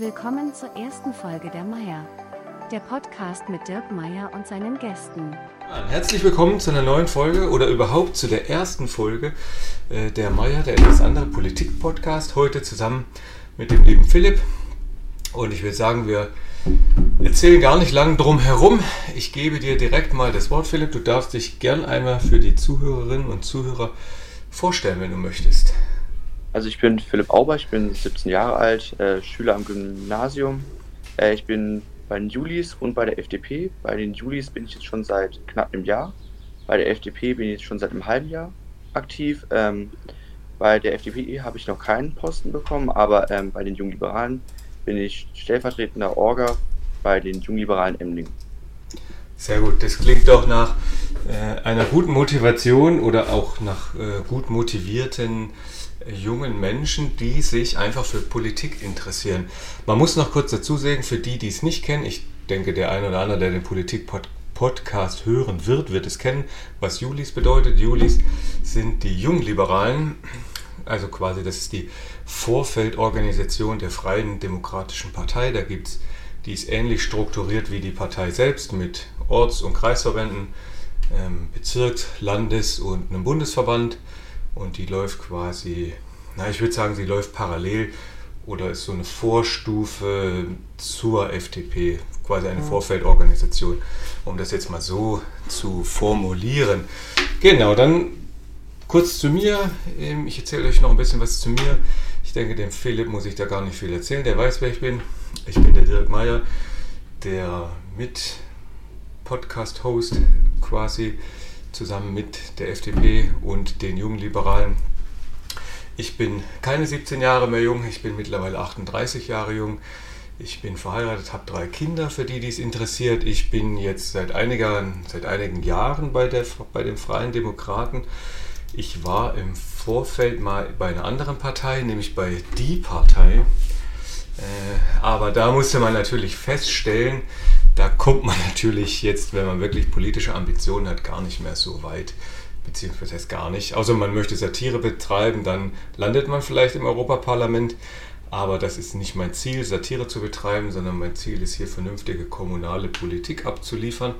Willkommen zur ersten Folge der Meier. Der Podcast mit Dirk Meier und seinen Gästen. Herzlich willkommen zu einer neuen Folge oder überhaupt zu der ersten Folge äh, der Meier, der etwas andere Politik-Podcast. Heute zusammen mit dem lieben Philipp. Und ich würde sagen, wir erzählen gar nicht lang drum herum. Ich gebe dir direkt mal das Wort, Philipp. Du darfst dich gern einmal für die Zuhörerinnen und Zuhörer vorstellen, wenn du möchtest. Also ich bin Philipp Auber, ich bin 17 Jahre alt, äh, Schüler am Gymnasium. Äh, ich bin bei den Julis und bei der FDP. Bei den Julis bin ich jetzt schon seit knapp einem Jahr. Bei der FDP bin ich jetzt schon seit einem halben Jahr aktiv. Ähm, bei der FDP habe ich noch keinen Posten bekommen, aber ähm, bei den Jungliberalen bin ich stellvertretender Orga bei den Jungliberalen Emlingen. Sehr gut, das klingt doch nach äh, einer guten Motivation oder auch nach äh, gut motivierten jungen Menschen, die sich einfach für Politik interessieren. Man muss noch kurz dazu sagen, für die, die es nicht kennen, ich denke, der eine oder andere, der den Politik-Podcast hören wird, wird es kennen, was Julis bedeutet. Julis sind die Jungliberalen, also quasi das ist die Vorfeldorganisation der Freien Demokratischen Partei. Da gibt es, die ist ähnlich strukturiert wie die Partei selbst mit Orts- und Kreisverbänden, Bezirks-, Landes- und einem Bundesverband und die läuft quasi, na ich würde sagen, sie läuft parallel oder ist so eine Vorstufe zur FDP, quasi eine mhm. Vorfeldorganisation, um das jetzt mal so zu formulieren. Genau, dann kurz zu mir. Ähm, ich erzähle euch noch ein bisschen was zu mir. Ich denke, dem Philipp muss ich da gar nicht viel erzählen. Der weiß, wer ich bin. Ich bin der Dirk Meyer, der mit Podcast-Host quasi zusammen mit der FDP und den Jungliberalen. Ich bin keine 17 Jahre mehr jung, ich bin mittlerweile 38 Jahre jung. Ich bin verheiratet, habe drei Kinder, für die dies interessiert. Ich bin jetzt seit, einiger, seit einigen Jahren bei, der, bei den Freien Demokraten. Ich war im Vorfeld mal bei einer anderen Partei, nämlich bei Die Partei. Äh, aber da musste man natürlich feststellen, da kommt man natürlich jetzt, wenn man wirklich politische Ambitionen hat, gar nicht mehr so weit. Beziehungsweise heißt gar nicht. Außer man möchte Satire betreiben, dann landet man vielleicht im Europaparlament. Aber das ist nicht mein Ziel, Satire zu betreiben, sondern mein Ziel ist hier vernünftige kommunale Politik abzuliefern.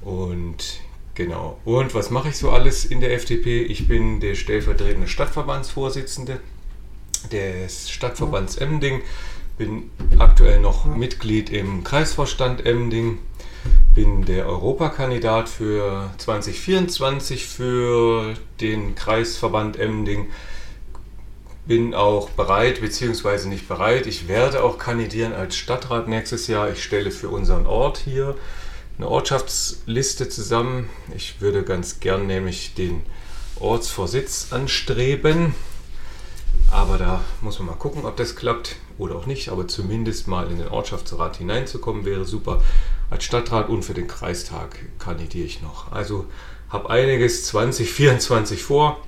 Und genau. Und was mache ich so alles in der FDP? Ich bin der stellvertretende Stadtverbandsvorsitzende des Stadtverbands Emding bin aktuell noch Mitglied im Kreisvorstand Emding, bin der Europakandidat für 2024 für den Kreisverband Emding, bin auch bereit, beziehungsweise nicht bereit, ich werde auch kandidieren als Stadtrat nächstes Jahr. Ich stelle für unseren Ort hier eine Ortschaftsliste zusammen. Ich würde ganz gern nämlich den Ortsvorsitz anstreben. Aber da muss man mal gucken, ob das klappt oder auch nicht. Aber zumindest mal in den Ortschaftsrat hineinzukommen wäre super. Als Stadtrat und für den Kreistag kandidiere ich noch. Also habe einiges 2024 vor.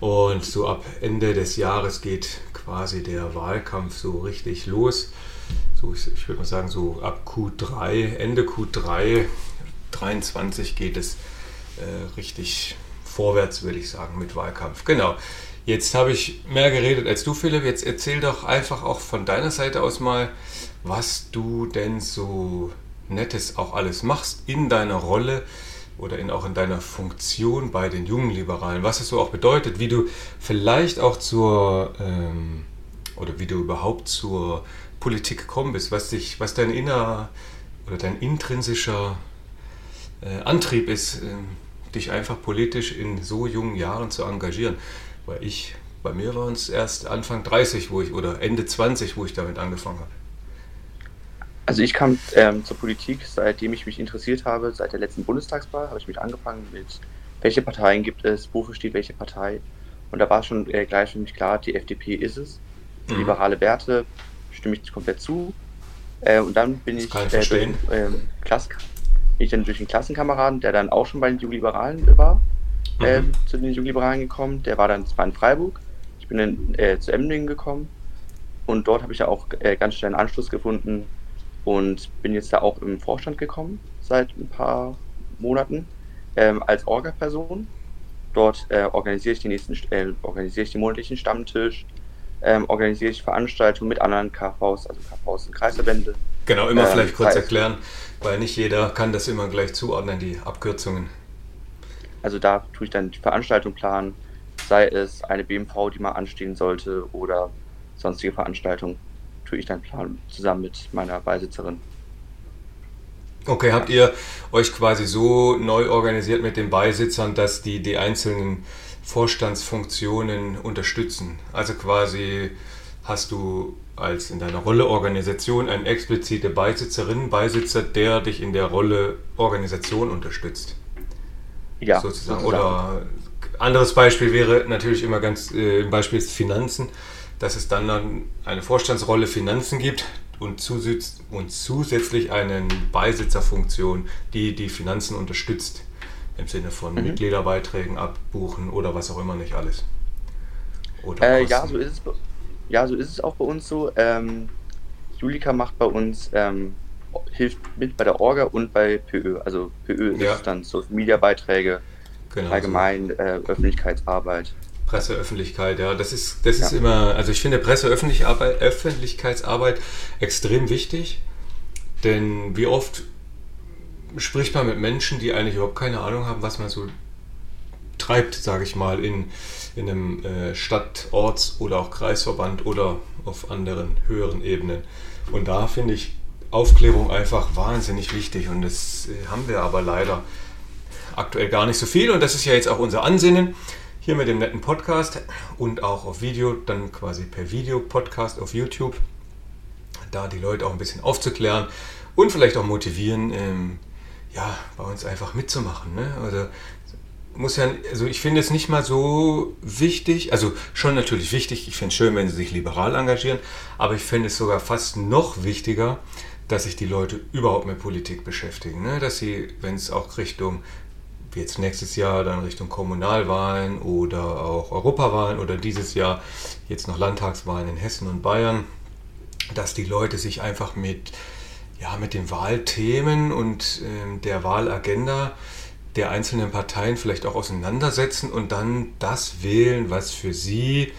Und so ab Ende des Jahres geht quasi der Wahlkampf so richtig los. So, ich, ich würde mal sagen, so ab Q3, Ende Q3 23 geht es äh, richtig vorwärts, würde ich sagen, mit Wahlkampf. Genau. Jetzt habe ich mehr geredet als du, Philipp. Jetzt erzähl doch einfach auch von deiner Seite aus mal, was du denn so Nettes auch alles machst in deiner Rolle oder in, auch in deiner Funktion bei den jungen Liberalen. Was es so auch bedeutet, wie du vielleicht auch zur ähm, oder wie du überhaupt zur Politik gekommen bist, was dich, was dein inner oder dein intrinsischer äh, Antrieb ist, äh, dich einfach politisch in so jungen Jahren zu engagieren. Weil ich, bei mir waren es erst Anfang 30, wo ich, oder Ende 20, wo ich damit angefangen habe. Also ich kam ähm, zur Politik, seitdem ich mich interessiert habe, seit der letzten Bundestagswahl habe ich mich angefangen mit, welche Parteien gibt es, wofür steht welche Partei. Und da war schon äh, gleich für mich klar, die FDP ist es. Mhm. Liberale Werte stimme ich komplett zu. Äh, und dann bin das ich, äh, durch, ähm, Klass, bin ich dann durch den Klassenkameraden, der dann auch schon bei den Jugendliberalen war, äh, mhm. zu den Jungliberalen gekommen. Der war dann zwar in Freiburg. Ich bin dann äh, zu Emdingen gekommen. Und dort habe ich ja auch äh, ganz schnell einen Anschluss gefunden und bin jetzt da auch im Vorstand gekommen seit ein paar Monaten ähm, als Orga-Person. Dort äh, organisiere ich, die nächsten, äh, organisiere ich den monatlichen Stammtisch, ähm, organisiere ich Veranstaltungen mit anderen KVs, also KVs und Kreisverbände. Genau, immer ähm, vielleicht kurz erklären, weil nicht jeder kann das immer gleich zuordnen, die Abkürzungen. Also da tue ich dann die Veranstaltung planen, sei es eine BMV, die mal anstehen sollte oder sonstige Veranstaltungen, tue ich dann planen, zusammen mit meiner Beisitzerin. Okay, habt ihr euch quasi so neu organisiert mit den Beisitzern, dass die die einzelnen Vorstandsfunktionen unterstützen? Also quasi hast du als in deiner Rolle Organisation eine explizite Beisitzerin, Beisitzer, der dich in der Rolle Organisation unterstützt. Ja. Sozusagen. Oder anderes Beispiel wäre natürlich immer ganz, äh, Beispiel ist Finanzen, dass es dann, dann eine Vorstandsrolle Finanzen gibt und, zusitz und zusätzlich eine Beisitzerfunktion, die die Finanzen unterstützt. Im Sinne von mhm. Mitgliederbeiträgen abbuchen oder was auch immer nicht alles. Äh, ja, so ist es. Ja, so ist es auch bei uns so. Ähm, Julika macht bei uns, ähm, hilft mit bei der Orga und bei PÖ. Also PÖ ja. ist dann Social Media Beiträge, genau, allgemein so. äh, Öffentlichkeitsarbeit. Presseöffentlichkeit, ja, das ist, das ist ja. immer, also ich finde Presseöffentlichkeitsarbeit extrem wichtig, denn wie oft spricht man mit Menschen, die eigentlich überhaupt keine Ahnung haben, was man so treibt, sage ich mal, in, in einem äh, Stadt-, Orts- oder auch Kreisverband oder auf anderen höheren Ebenen. Und da finde ich Aufklärung einfach wahnsinnig wichtig und das äh, haben wir aber leider aktuell gar nicht so viel und das ist ja jetzt auch unser Ansinnen hier mit dem netten Podcast und auch auf Video, dann quasi per Video-Podcast auf YouTube, da die Leute auch ein bisschen aufzuklären und vielleicht auch motivieren, ähm, ja, bei uns einfach mitzumachen. Ne? Also muss ja, also ich finde es nicht mal so wichtig, also schon natürlich wichtig, ich finde es schön, wenn sie sich liberal engagieren, aber ich finde es sogar fast noch wichtiger, dass sich die Leute überhaupt mit Politik beschäftigen, ne? dass sie, wenn es auch Richtung jetzt nächstes Jahr dann Richtung Kommunalwahlen oder auch Europawahlen oder dieses Jahr jetzt noch Landtagswahlen in Hessen und Bayern, dass die Leute sich einfach mit, ja, mit den Wahlthemen und äh, der Wahlagenda der einzelnen Parteien vielleicht auch auseinandersetzen und dann das wählen, was für sie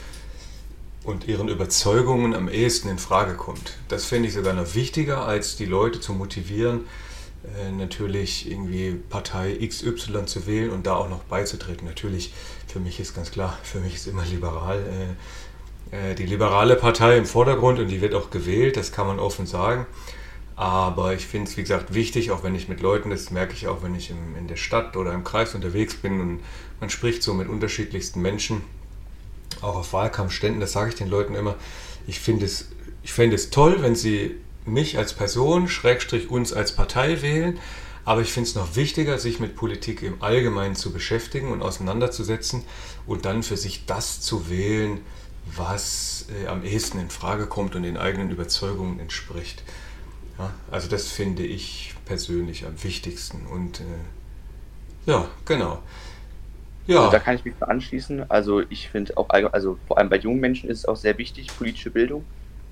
und ihren Überzeugungen am ehesten in Frage kommt. Das fände ich sogar noch wichtiger, als die Leute zu motivieren, äh, natürlich irgendwie Partei XY zu wählen und da auch noch beizutreten. Natürlich, für mich ist ganz klar, für mich ist immer liberal äh, äh, die liberale Partei im Vordergrund und die wird auch gewählt, das kann man offen sagen. Aber ich finde es, wie gesagt, wichtig, auch wenn ich mit Leuten, das merke ich auch, wenn ich in der Stadt oder im Kreis unterwegs bin und man spricht so mit unterschiedlichsten Menschen, auch auf Wahlkampfständen, das sage ich den Leuten immer, ich finde es, ich fände es toll, wenn sie mich als Person, Schrägstrich uns als Partei wählen. Aber ich finde es noch wichtiger, sich mit Politik im Allgemeinen zu beschäftigen und auseinanderzusetzen und dann für sich das zu wählen, was äh, am ehesten in Frage kommt und den eigenen Überzeugungen entspricht. Ja, also das finde ich persönlich am wichtigsten. Und äh, ja, genau. Ja. Also da kann ich mich anschließen. Also ich finde auch, also vor allem bei jungen Menschen ist es auch sehr wichtig, politische Bildung.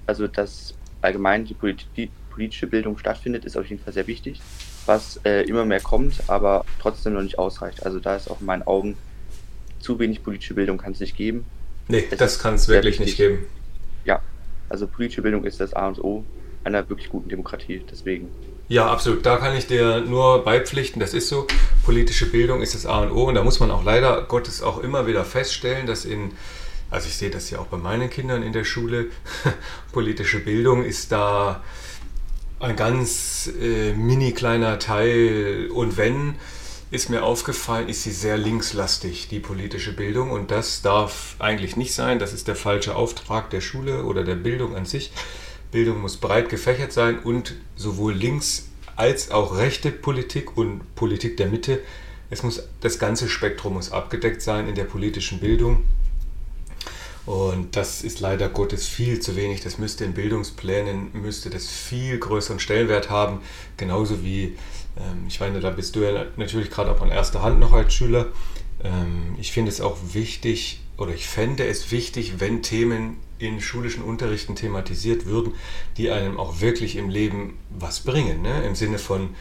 Also dass allgemein die, Polit die politische Bildung stattfindet, ist auf jeden Fall sehr wichtig, was äh, immer mehr kommt, aber trotzdem noch nicht ausreicht. Also da ist auch in meinen Augen zu wenig politische Bildung kann es nicht geben. Nee, es das kann es wirklich wichtig. nicht geben. Ja, also politische Bildung ist das A und O einer wirklich guten Demokratie, deswegen. Ja, absolut. Da kann ich dir nur beipflichten. Das ist so. Politische Bildung ist das A und O. Und da muss man auch leider Gottes auch immer wieder feststellen, dass in also ich sehe das ja auch bei meinen Kindern in der Schule, politische Bildung ist da ein ganz äh, mini kleiner Teil und wenn, ist mir aufgefallen, ist sie sehr linkslastig, die politische Bildung und das darf eigentlich nicht sein, das ist der falsche Auftrag der Schule oder der Bildung an sich. Bildung muss breit gefächert sein und sowohl links als auch rechte Politik und Politik der Mitte, es muss, das ganze Spektrum muss abgedeckt sein in der politischen Bildung und das ist leider Gottes viel zu wenig. Das müsste in Bildungsplänen, müsste das viel größeren Stellenwert haben. Genauso wie, ähm, ich meine, da bist du ja natürlich gerade auch an erster Hand noch als Schüler. Ähm, ich finde es auch wichtig, oder ich fände es wichtig, wenn Themen in schulischen Unterrichten thematisiert würden, die einem auch wirklich im Leben was bringen. Ne? Im Sinne von,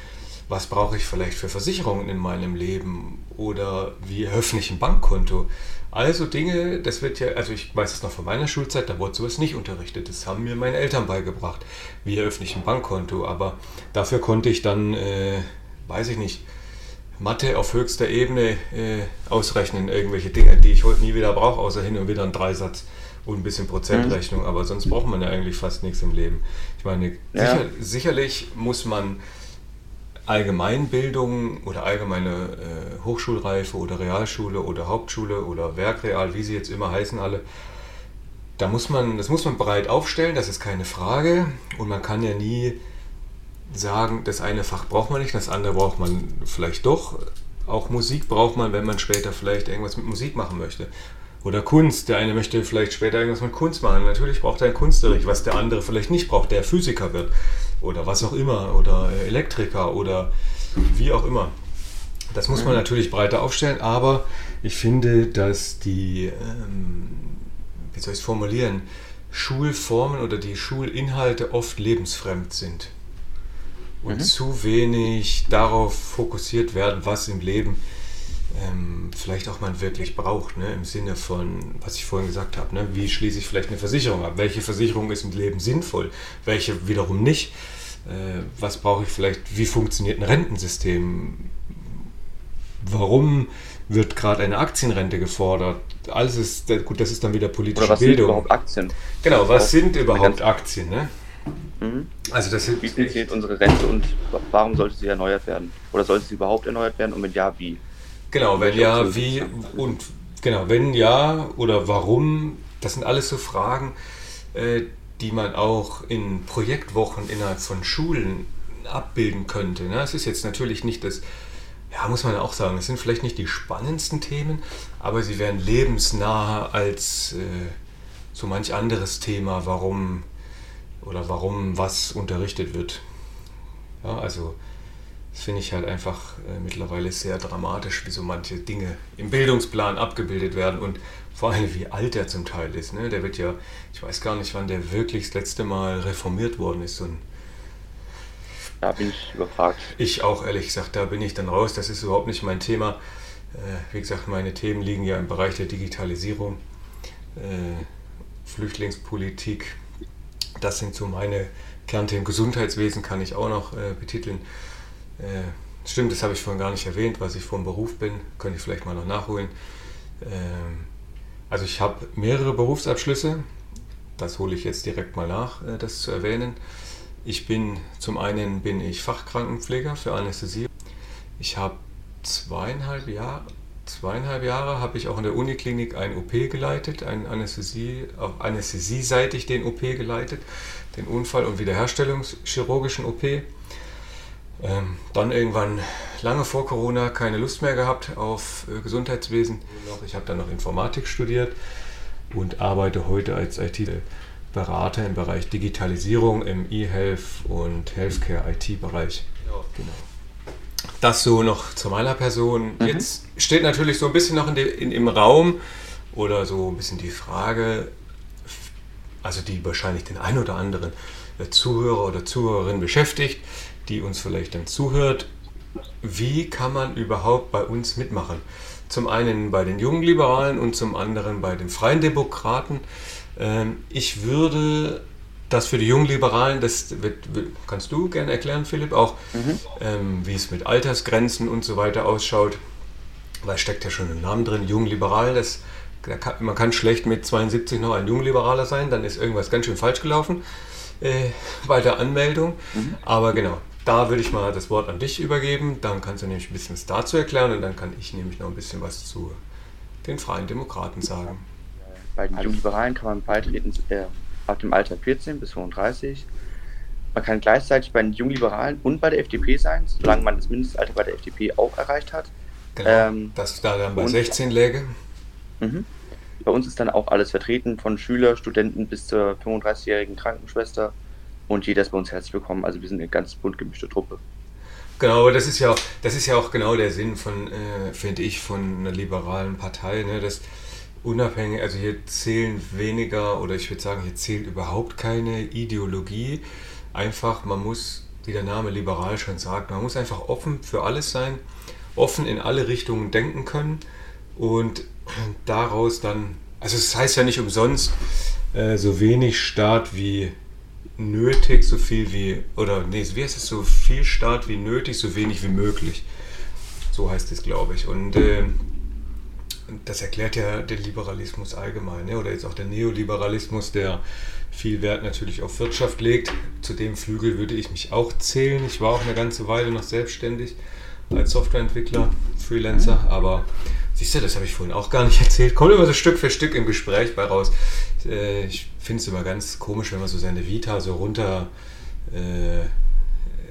was brauche ich vielleicht für Versicherungen in meinem Leben oder wie eröffne ich ein Bankkonto. Also Dinge, das wird ja, also ich weiß es noch von meiner Schulzeit, da wurde sowas nicht unterrichtet. Das haben mir meine Eltern beigebracht. Wie eröffne ich ein Bankkonto? Aber dafür konnte ich dann, äh, weiß ich nicht, Mathe auf höchster Ebene äh, ausrechnen, irgendwelche Dinge, die ich heute nie wieder brauche, außer hin und wieder einen Dreisatz und ein bisschen Prozentrechnung. Mhm. Aber sonst braucht man ja eigentlich fast nichts im Leben. Ich meine, ja. sicher, sicherlich muss man Allgemeinbildung oder allgemeine äh, Hochschulreife oder Realschule oder Hauptschule oder Werkreal, wie sie jetzt immer heißen alle, da muss man, das muss man breit aufstellen, das ist keine Frage. Und man kann ja nie sagen, das eine Fach braucht man nicht, das andere braucht man vielleicht doch. Auch Musik braucht man, wenn man später vielleicht irgendwas mit Musik machen möchte. Oder Kunst. Der eine möchte vielleicht später irgendwas mit Kunst machen. Natürlich braucht er ein Kunstbericht, was der andere vielleicht nicht braucht, der Physiker wird. Oder was auch immer. Oder Elektriker oder wie auch immer. Das muss man natürlich breiter aufstellen, aber ich finde, dass die, ähm, wie soll ich es formulieren, Schulformen oder die Schulinhalte oft lebensfremd sind und mhm. zu wenig darauf fokussiert werden, was im Leben ähm, vielleicht auch man wirklich braucht, ne? im Sinne von, was ich vorhin gesagt habe, ne? wie schließe ich vielleicht eine Versicherung ab, welche Versicherung ist im Leben sinnvoll, welche wiederum nicht, äh, was brauche ich vielleicht, wie funktioniert ein Rentensystem, warum wird gerade eine Aktienrente gefordert, alles ist, gut, das ist dann wieder politische Oder was Bildung. Sind überhaupt Aktien? Genau, was sind überhaupt Aktien? Ne? Mhm. Also das wie funktioniert unsere Rente und warum sollte sie erneuert werden? Oder sollte sie überhaupt erneuert werden und wenn ja, wie? Genau, wenn ja, wie und genau, wenn ja oder warum, das sind alles so Fragen, äh, die man auch in Projektwochen innerhalb von Schulen abbilden könnte. Ne? Es ist jetzt natürlich nicht das, ja, muss man auch sagen, es sind vielleicht nicht die spannendsten Themen, aber sie wären lebensnaher als äh, so manch anderes Thema, warum oder warum was unterrichtet wird. Ja, also das finde ich halt einfach äh, mittlerweile sehr dramatisch, wie so manche Dinge im Bildungsplan abgebildet werden und vor allem wie alt er zum Teil ist. Ne? Der wird ja, ich weiß gar nicht, wann der wirklich das letzte Mal reformiert worden ist. So ein da bin ich überfragt. Ich auch, ehrlich gesagt, da bin ich dann raus. Das ist überhaupt nicht mein Thema. Äh, wie gesagt, meine Themen liegen ja im Bereich der Digitalisierung, äh, Flüchtlingspolitik. Das sind so meine Kernthemen. Gesundheitswesen kann ich auch noch äh, betiteln. Äh, stimmt, das habe ich vorhin gar nicht erwähnt, was ich vom Beruf bin. Könnte ich vielleicht mal noch nachholen. Ähm, also ich habe mehrere Berufsabschlüsse. Das hole ich jetzt direkt mal nach, äh, das zu erwähnen. Ich bin, zum einen bin ich Fachkrankenpfleger für Anästhesie. Ich habe zweieinhalb Jahre, zweieinhalb Jahre habe ich auch in der Uniklinik ein OP geleitet, ein Anästhesie, auch anästhesieseitig den OP geleitet, den Unfall- und Wiederherstellungschirurgischen OP. Ähm, dann irgendwann lange vor Corona keine Lust mehr gehabt auf äh, Gesundheitswesen. Ich habe dann noch Informatik studiert und arbeite heute als IT-Berater im Bereich Digitalisierung im E-Health und Healthcare IT-Bereich. Genau. Das so noch zu meiner Person. Mhm. Jetzt steht natürlich so ein bisschen noch in de, in, im Raum oder so ein bisschen die Frage, also die wahrscheinlich den ein oder anderen Zuhörer oder Zuhörerin beschäftigt die uns vielleicht dann zuhört, wie kann man überhaupt bei uns mitmachen? Zum einen bei den jungen Liberalen und zum anderen bei den Freien Demokraten. Ähm, ich würde das für die jungen Liberalen, das wird, kannst du gerne erklären, Philipp, auch mhm. ähm, wie es mit Altersgrenzen und so weiter ausschaut. Weil steckt ja schon im Namen drin, jung liberal, das, kann, man kann schlecht mit 72 noch ein Jungliberaler sein, dann ist irgendwas ganz schön falsch gelaufen äh, bei der Anmeldung. Mhm. Aber genau, da würde ich mal das Wort an dich übergeben. Dann kannst du nämlich ein bisschen was dazu erklären und dann kann ich nämlich noch ein bisschen was zu den Freien Demokraten sagen. Bei den Jungliberalen kann man beitreten äh, ab dem Alter 14 bis 35. Man kann gleichzeitig bei den Jungliberalen und bei der FDP sein, solange man das Mindestalter bei der FDP auch erreicht hat. Genau, ähm, das da dann bei 16 läge. Mhm. Bei uns ist dann auch alles vertreten, von Schüler, Studenten bis zur 35-jährigen Krankenschwester und jeder ist bei uns herzlich willkommen. Also wir sind eine ganz bunt gemischte Truppe. Genau, aber das ist ja auch, das ist ja auch genau der Sinn von, äh, finde ich, von einer liberalen Partei, ne? dass unabhängig, also hier zählen weniger oder ich würde sagen, hier zählt überhaupt keine Ideologie. Einfach, man muss wie der Name liberal schon sagt, man muss einfach offen für alles sein, offen in alle Richtungen denken können und daraus dann, also es das heißt ja nicht umsonst, äh, so wenig Staat wie nötig, so viel wie, oder nee, wie heißt es, so viel Staat wie nötig, so wenig wie möglich. So heißt es, glaube ich. Und äh, das erklärt ja den Liberalismus allgemein, ne? oder jetzt auch der Neoliberalismus, der viel Wert natürlich auf Wirtschaft legt. Zu dem Flügel würde ich mich auch zählen. Ich war auch eine ganze Weile noch selbstständig als Softwareentwickler, Freelancer, aber siehst du, das habe ich vorhin auch gar nicht erzählt. Kommt immer so Stück für Stück im Gespräch bei raus. Äh, ich finde es immer ganz komisch, wenn man so seine Vita so runter äh,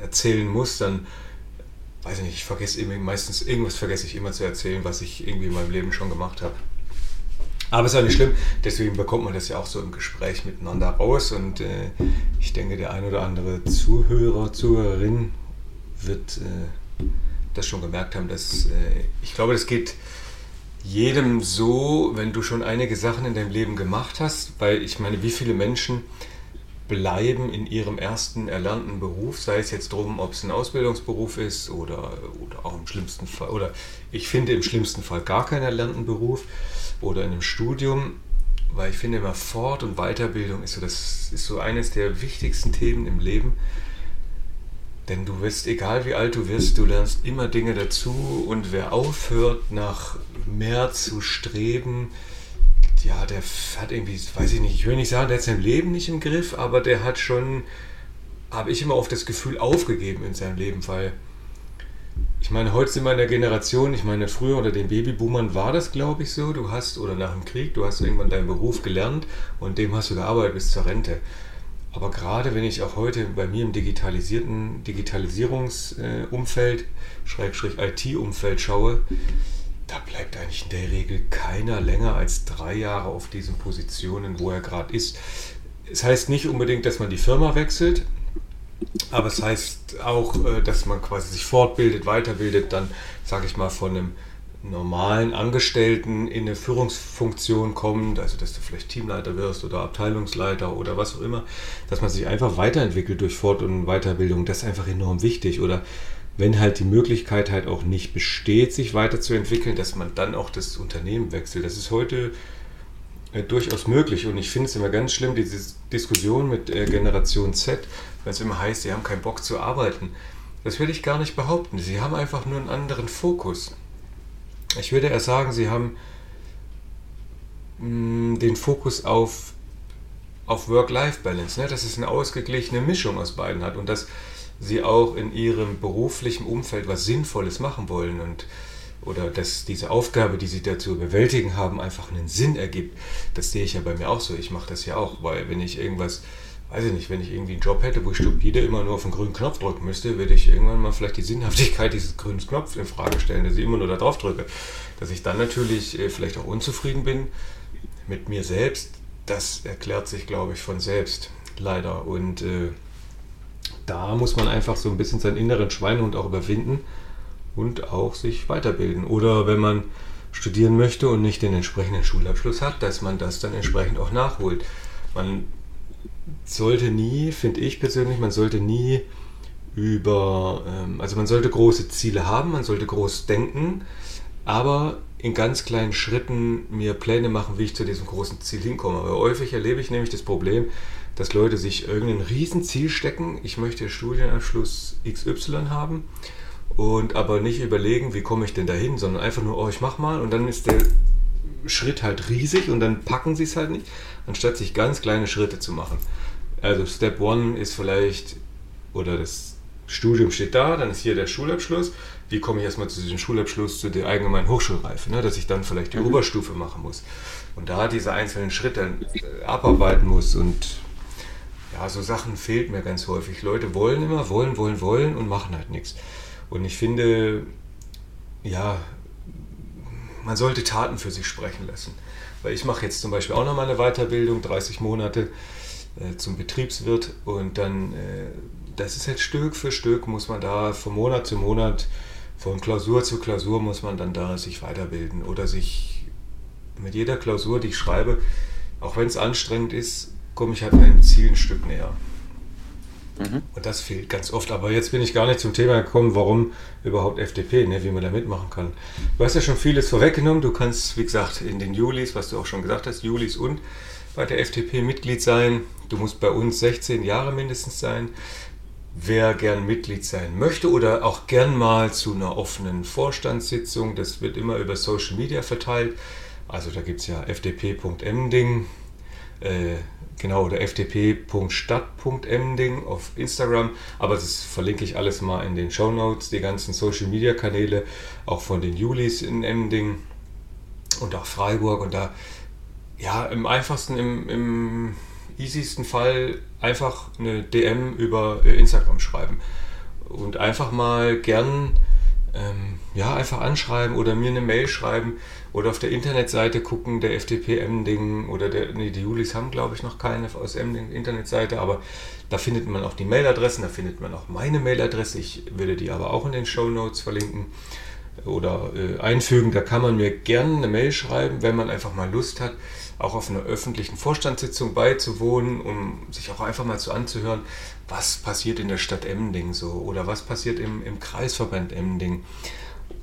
erzählen muss, dann weiß ich nicht, ich vergesse meistens irgendwas vergesse ich immer zu erzählen, was ich irgendwie in meinem Leben schon gemacht habe. Aber ist ja nicht schlimm, deswegen bekommt man das ja auch so im Gespräch miteinander raus und äh, ich denke, der ein oder andere Zuhörer, Zuhörerin wird äh, das schon gemerkt haben, dass äh, ich glaube, das geht jedem so, wenn du schon einige Sachen in deinem Leben gemacht hast, weil ich meine, wie viele Menschen bleiben in ihrem ersten erlernten Beruf, sei es jetzt drum, ob es ein Ausbildungsberuf ist oder, oder auch im schlimmsten Fall, oder ich finde im schlimmsten Fall gar keinen erlernten Beruf oder in einem Studium, weil ich finde immer Fort- und Weiterbildung ist so, das ist so eines der wichtigsten Themen im Leben. Denn du wirst, egal wie alt du wirst, du lernst immer Dinge dazu und wer aufhört, nach mehr zu streben, ja, der hat irgendwie, weiß ich nicht, ich will nicht sagen, der hat sein Leben nicht im Griff, aber der hat schon, habe ich immer oft das Gefühl, aufgegeben in seinem Leben, weil ich meine, heute sind wir in der Generation, ich meine, früher unter den Babyboomern war das, glaube ich, so, du hast, oder nach dem Krieg, du hast irgendwann deinen Beruf gelernt und dem hast du gearbeitet bis zur Rente. Aber gerade wenn ich auch heute bei mir im digitalisierten Digitalisierungsumfeld, Schrägstrich IT-Umfeld schaue, da bleibt eigentlich in der Regel keiner länger als drei Jahre auf diesen Positionen, wo er gerade ist. Es heißt nicht unbedingt, dass man die Firma wechselt, aber es heißt auch, äh, dass man quasi sich fortbildet, weiterbildet, dann sage ich mal von einem normalen Angestellten in eine Führungsfunktion kommt, also dass du vielleicht Teamleiter wirst oder Abteilungsleiter oder was auch immer, dass man sich einfach weiterentwickelt durch Fort- und Weiterbildung, das ist einfach enorm wichtig. Oder wenn halt die Möglichkeit halt auch nicht besteht, sich weiterzuentwickeln, dass man dann auch das Unternehmen wechselt. Das ist heute äh, durchaus möglich und ich finde es immer ganz schlimm, diese Diskussion mit äh, Generation Z, wenn es immer heißt, sie haben keinen Bock zu arbeiten. Das will ich gar nicht behaupten. Sie haben einfach nur einen anderen Fokus. Ich würde eher sagen, sie haben mh, mm, den Fokus auf, auf Work-Life-Balance, ne? dass es eine ausgeglichene Mischung aus beiden hat und dass sie auch in ihrem beruflichen Umfeld was Sinnvolles machen wollen und oder dass diese Aufgabe, die sie dazu bewältigen haben, einfach einen Sinn ergibt. Das sehe ich ja bei mir auch so. Ich mache das ja auch, weil wenn ich irgendwas weiß ich nicht, wenn ich irgendwie einen Job hätte, wo ich stupide immer nur auf den grünen Knopf drücken müsste, würde ich irgendwann mal vielleicht die Sinnhaftigkeit dieses grünen Knopfs in Frage stellen, dass ich immer nur da drauf drücke. Dass ich dann natürlich äh, vielleicht auch unzufrieden bin mit mir selbst, das erklärt sich, glaube ich, von selbst, leider. Und äh, da muss man einfach so ein bisschen seinen inneren Schweinehund auch überwinden und auch sich weiterbilden. Oder wenn man studieren möchte und nicht den entsprechenden Schulabschluss hat, dass man das dann entsprechend auch nachholt. Man sollte nie, finde ich persönlich, man sollte nie über, ähm, also man sollte große Ziele haben, man sollte groß denken, aber in ganz kleinen Schritten mir Pläne machen, wie ich zu diesem großen Ziel hinkomme. Aber häufig erlebe ich nämlich das Problem, dass Leute sich irgendein Riesenziel stecken. Ich möchte Studienabschluss XY haben und aber nicht überlegen, wie komme ich denn dahin, sondern einfach nur, oh, ich mach mal und dann ist der Schritt halt riesig und dann packen sie es halt nicht, anstatt sich ganz kleine Schritte zu machen. Also Step One ist vielleicht, oder das Studium steht da, dann ist hier der Schulabschluss. Wie komme ich erstmal zu diesem Schulabschluss, zu der allgemeinen Hochschulreife, ne? dass ich dann vielleicht die mhm. Oberstufe machen muss. Und da diese einzelnen Schritte äh, abarbeiten muss und ja, so Sachen fehlt mir ganz häufig. Leute wollen immer, wollen, wollen, wollen und machen halt nichts. Und ich finde, ja, man sollte Taten für sich sprechen lassen. Weil ich mache jetzt zum Beispiel auch noch mal eine Weiterbildung, 30 Monate äh, zum Betriebswirt und dann, äh, das ist halt Stück für Stück, muss man da von Monat zu Monat, von Klausur zu Klausur muss man dann da sich weiterbilden oder sich mit jeder Klausur, die ich schreibe, auch wenn es anstrengend ist, komme ich halt einem Ziel ein Stück näher. Mhm. Und das fehlt ganz oft. Aber jetzt bin ich gar nicht zum Thema gekommen, warum überhaupt FDP, ne, wie man da mitmachen kann. Du hast ja schon vieles vorweggenommen. Du kannst, wie gesagt, in den Julis, was du auch schon gesagt hast, Julis und bei der FDP Mitglied sein. Du musst bei uns 16 Jahre mindestens sein. Wer gern Mitglied sein möchte oder auch gern mal zu einer offenen Vorstandssitzung, das wird immer über Social Media verteilt. Also da gibt es ja fdp.mding, äh, genau, oder fdp.stadt.mding auf Instagram. Aber das verlinke ich alles mal in den Show Notes, die ganzen Social Media Kanäle, auch von den Julis in Emding und auch Freiburg. Und da, ja, im einfachsten, im, im easiesten Fall einfach eine DM über Instagram schreiben und einfach mal gern ähm, ja, einfach anschreiben oder mir eine Mail schreiben oder auf der Internetseite gucken, der FDP Emding oder der, nee, die Julis haben glaube ich noch keine aus Emding Internetseite, aber da findet man auch die Mailadressen, da findet man auch meine Mailadresse, ich würde die aber auch in den Show Notes verlinken oder äh, einfügen, da kann man mir gerne eine Mail schreiben, wenn man einfach mal Lust hat, auch auf einer öffentlichen Vorstandssitzung beizuwohnen, um sich auch einfach mal zu anzuhören, was passiert in der Stadt Emding so oder was passiert im, im Kreisverband Emding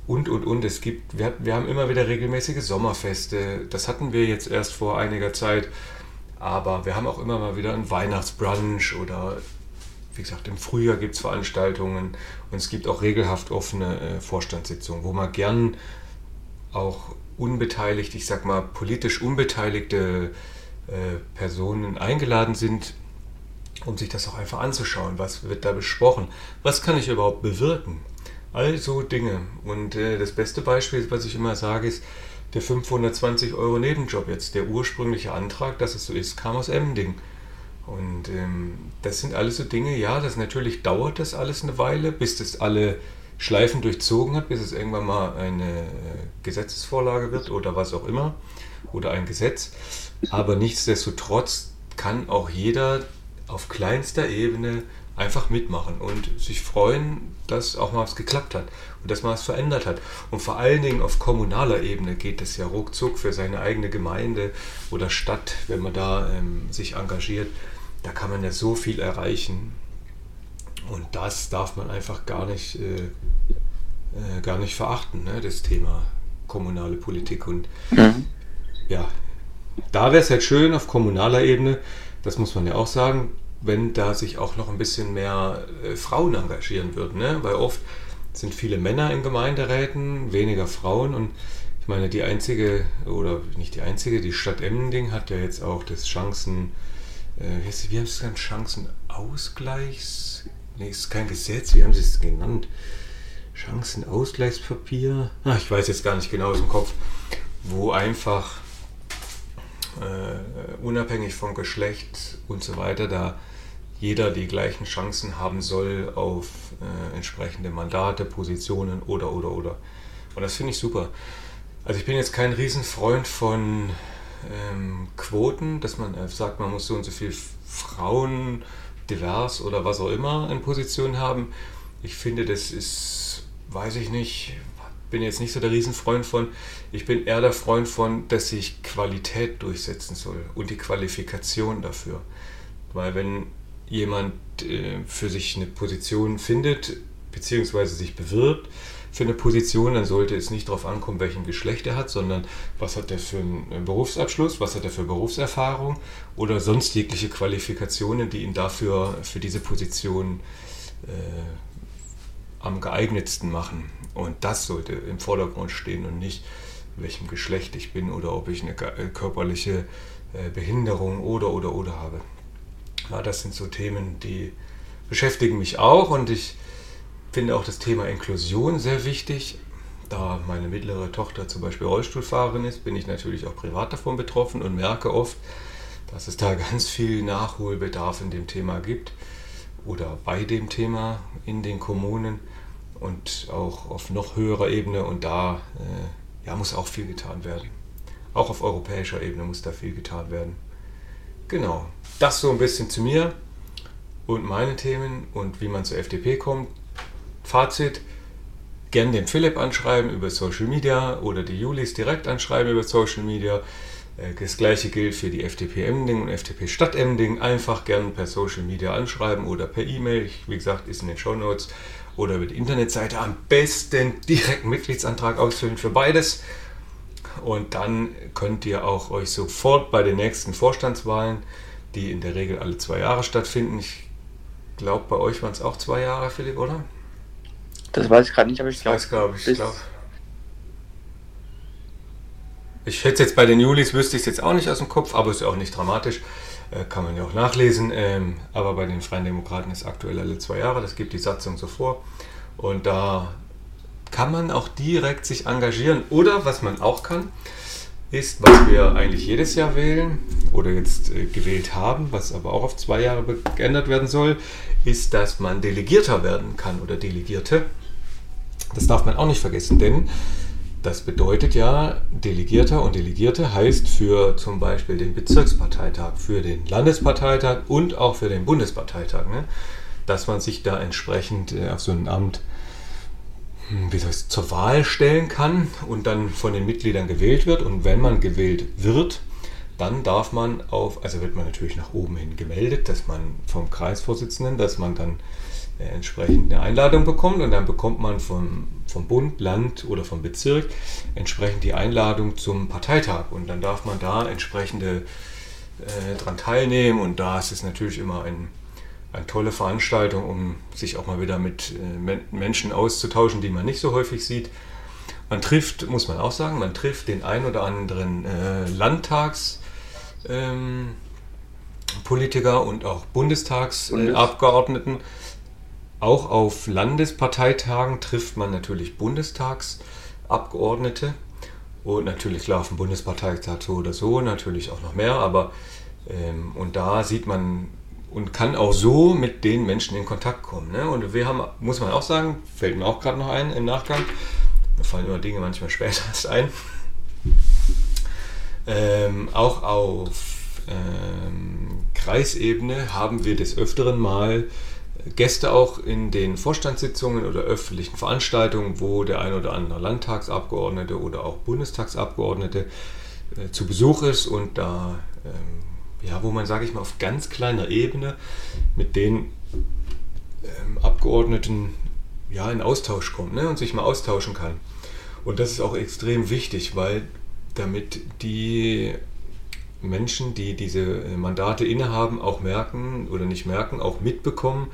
und, und, und. Es gibt, wir, wir haben immer wieder regelmäßige Sommerfeste. Das hatten wir jetzt erst vor einiger Zeit. Aber wir haben auch immer mal wieder einen Weihnachtsbrunch oder wie gesagt, im Frühjahr gibt es Veranstaltungen und es gibt auch regelhaft offene äh, Vorstandssitzungen, wo man gern auch unbeteiligt, ich sag mal politisch unbeteiligte äh, Personen eingeladen sind, um sich das auch einfach anzuschauen. Was wird da besprochen? Was kann ich überhaupt bewirken? Also Dinge. Und äh, das beste Beispiel, was ich immer sage, ist der 520 Euro Nebenjob jetzt. Der ursprüngliche Antrag, dass es so ist, kam aus Emding. Und ähm, das sind alles so Dinge, ja, das natürlich dauert das alles eine Weile, bis das alle Schleifen durchzogen hat, bis es irgendwann mal eine äh, Gesetzesvorlage wird oder was auch immer oder ein Gesetz. Aber nichtsdestotrotz kann auch jeder auf kleinster Ebene einfach mitmachen und sich freuen, dass auch mal was geklappt hat und dass man was verändert hat. Und vor allen Dingen auf kommunaler Ebene geht es ja ruckzuck für seine eigene Gemeinde oder Stadt, wenn man da ähm, sich engagiert. Da kann man ja so viel erreichen. Und das darf man einfach gar nicht, äh, äh, gar nicht verachten, ne, das Thema kommunale Politik. Und mhm. ja, da wäre es halt schön auf kommunaler Ebene, das muss man ja auch sagen, wenn da sich auch noch ein bisschen mehr äh, Frauen engagieren würden. Ne? Weil oft sind viele Männer in Gemeinderäten, weniger Frauen. Und ich meine, die einzige, oder nicht die einzige, die Stadt Emmending hat ja jetzt auch das Chancen, äh, wie haben sie es genannt? Chancenausgleichs? Nee, ist kein Gesetz, wie haben sie es genannt? Chancenausgleichspapier? Ach, ich weiß jetzt gar nicht genau aus dem Kopf, wo einfach äh, unabhängig von Geschlecht und so weiter da jeder die gleichen Chancen haben soll auf äh, entsprechende Mandate, Positionen oder oder oder. Und das finde ich super. Also ich bin jetzt kein Riesenfreund von ähm, Quoten, dass man sagt, man muss so und so viele Frauen divers oder was auch immer in Positionen haben. Ich finde, das ist, weiß ich nicht, bin jetzt nicht so der Riesenfreund von. Ich bin eher der Freund von, dass sich Qualität durchsetzen soll und die Qualifikation dafür. Weil wenn jemand äh, für sich eine Position findet, beziehungsweise sich bewirbt für eine Position, dann sollte es nicht darauf ankommen, welchen Geschlecht er hat, sondern was hat er für einen Berufsabschluss, was hat er für Berufserfahrung oder sonst jegliche Qualifikationen, die ihn dafür, für diese Position äh, am geeignetsten machen. Und das sollte im Vordergrund stehen und nicht, welchem Geschlecht ich bin oder ob ich eine äh, körperliche äh, Behinderung oder oder oder habe. Ja, das sind so Themen, die beschäftigen mich auch und ich finde auch das Thema Inklusion sehr wichtig. Da meine mittlere Tochter zum Beispiel Rollstuhlfahrerin ist, bin ich natürlich auch privat davon betroffen und merke oft, dass es da ganz viel Nachholbedarf in dem Thema gibt oder bei dem Thema in den Kommunen und auch auf noch höherer Ebene und da äh, ja, muss auch viel getan werden. Auch auf europäischer Ebene muss da viel getan werden. Genau, das so ein bisschen zu mir und meine Themen und wie man zur FDP kommt. Fazit, gern den Philipp anschreiben über Social Media oder die Julis direkt anschreiben über Social Media. Äh, das gleiche gilt für die FDP Emding und FDP Stadt Emding. Einfach gern per Social Media anschreiben oder per E-Mail. Wie gesagt, ist in den Show Notes oder über die Internetseite. Am besten direkt einen Mitgliedsantrag ausfüllen für beides. Und dann könnt ihr auch euch sofort bei den nächsten Vorstandswahlen, die in der Regel alle zwei Jahre stattfinden, ich glaube, bei euch waren es auch zwei Jahre, Philipp, oder? Das weiß ich gerade nicht, aber ich glaube. Glaub, ich glaube. Ich hätte jetzt bei den Julis, wüsste ich es jetzt auch nicht aus dem Kopf, aber ist ja auch nicht dramatisch. Äh, kann man ja auch nachlesen. Ähm, aber bei den Freien Demokraten ist aktuell alle zwei Jahre. Das gibt die Satzung so vor. Und da kann man auch direkt sich engagieren. Oder was man auch kann, ist, was wir eigentlich jedes Jahr wählen oder jetzt äh, gewählt haben, was aber auch auf zwei Jahre geändert werden soll, ist, dass man Delegierter werden kann oder Delegierte. Das darf man auch nicht vergessen, denn das bedeutet ja, Delegierter und Delegierte heißt für zum Beispiel den Bezirksparteitag, für den Landesparteitag und auch für den Bundesparteitag, ne? dass man sich da entsprechend äh, auf so ein Amt wie soll ich, zur Wahl stellen kann und dann von den Mitgliedern gewählt wird. Und wenn man gewählt wird, dann darf man auf, also wird man natürlich nach oben hin gemeldet, dass man vom Kreisvorsitzenden, dass man dann äh, entsprechend eine Einladung bekommt. Und dann bekommt man vom, vom Bund, Land oder vom Bezirk entsprechend die Einladung zum Parteitag. Und dann darf man da entsprechende äh, dran teilnehmen. Und da ist es natürlich immer ein eine tolle Veranstaltung, um sich auch mal wieder mit äh, Menschen auszutauschen, die man nicht so häufig sieht. Man trifft, muss man auch sagen, man trifft den ein oder anderen äh, Landtagspolitiker ähm, und auch Bundestagsabgeordneten. Äh, auch auf Landesparteitagen trifft man natürlich Bundestagsabgeordnete. Und natürlich klar auf dem Bundesparteitag so oder so, natürlich auch noch mehr, aber ähm, und da sieht man und kann auch so mit den Menschen in Kontakt kommen. Ne? Und wir haben, muss man auch sagen, fällt mir auch gerade noch ein im Nachgang, mir fallen immer Dinge manchmal später erst ein, ähm, auch auf ähm, Kreisebene haben wir des Öfteren mal Gäste auch in den Vorstandssitzungen oder öffentlichen Veranstaltungen, wo der ein oder andere Landtagsabgeordnete oder auch Bundestagsabgeordnete äh, zu Besuch ist und da ähm, ja, wo man, sage ich mal, auf ganz kleiner Ebene mit den ähm, Abgeordneten ja, in Austausch kommt ne, und sich mal austauschen kann. Und das ist auch extrem wichtig, weil damit die Menschen, die diese Mandate innehaben, auch merken oder nicht merken, auch mitbekommen,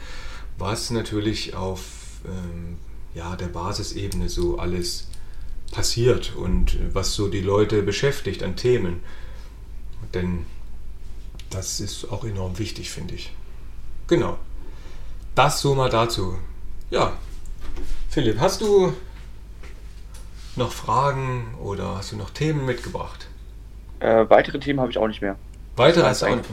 was natürlich auf ähm, ja, der Basisebene so alles passiert und was so die Leute beschäftigt an Themen. Denn das ist auch enorm wichtig, finde ich. Genau. Das so mal dazu. Ja, Philipp, hast du noch Fragen oder hast du noch Themen mitgebracht? Äh, weitere Themen habe ich auch nicht mehr. Weitere du auch nicht.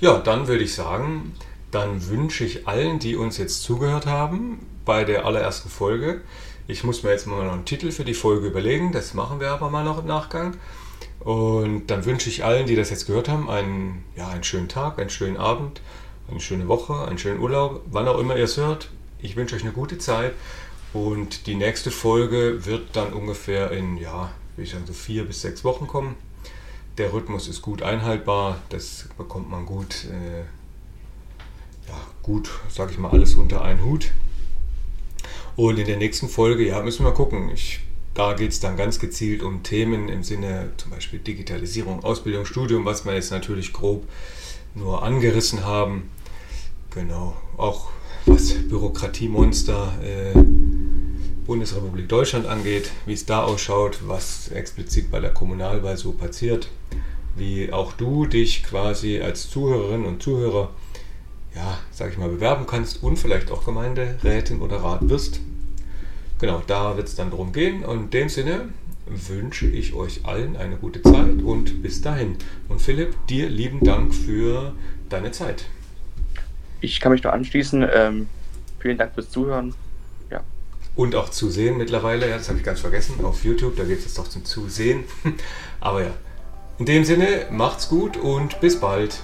Ja, dann würde ich sagen, dann wünsche ich allen, die uns jetzt zugehört haben, bei der allerersten Folge, ich muss mir jetzt mal noch einen Titel für die Folge überlegen, das machen wir aber mal noch im Nachgang. Und dann wünsche ich allen, die das jetzt gehört haben, einen, ja, einen schönen Tag, einen schönen Abend, eine schöne Woche, einen schönen Urlaub, wann auch immer ihr es hört. Ich wünsche euch eine gute Zeit und die nächste Folge wird dann ungefähr in, ja, ich sagen, so vier bis sechs Wochen kommen. Der Rhythmus ist gut einhaltbar, das bekommt man gut, äh, ja, gut, sage ich mal, alles unter einen Hut. Und in der nächsten Folge, ja, müssen wir mal gucken. Ich da geht es dann ganz gezielt um Themen im Sinne zum Beispiel Digitalisierung, Ausbildung, Studium, was wir jetzt natürlich grob nur angerissen haben. Genau, auch was Bürokratiemonster äh, Bundesrepublik Deutschland angeht, wie es da ausschaut, was explizit bei der Kommunalwahl so passiert, wie auch du dich quasi als Zuhörerin und Zuhörer, ja, sag ich mal, bewerben kannst und vielleicht auch Gemeinderätin oder Rat wirst. Genau, da wird es dann darum gehen. Und in dem Sinne wünsche ich euch allen eine gute Zeit und bis dahin. Und Philipp, dir lieben Dank für deine Zeit. Ich kann mich nur anschließen. Ähm, vielen Dank fürs Zuhören. Ja. Und auch Zusehen mittlerweile, ja, das habe ich ganz vergessen, auf YouTube, da geht es jetzt doch zum Zusehen. Aber ja, in dem Sinne, macht's gut und bis bald.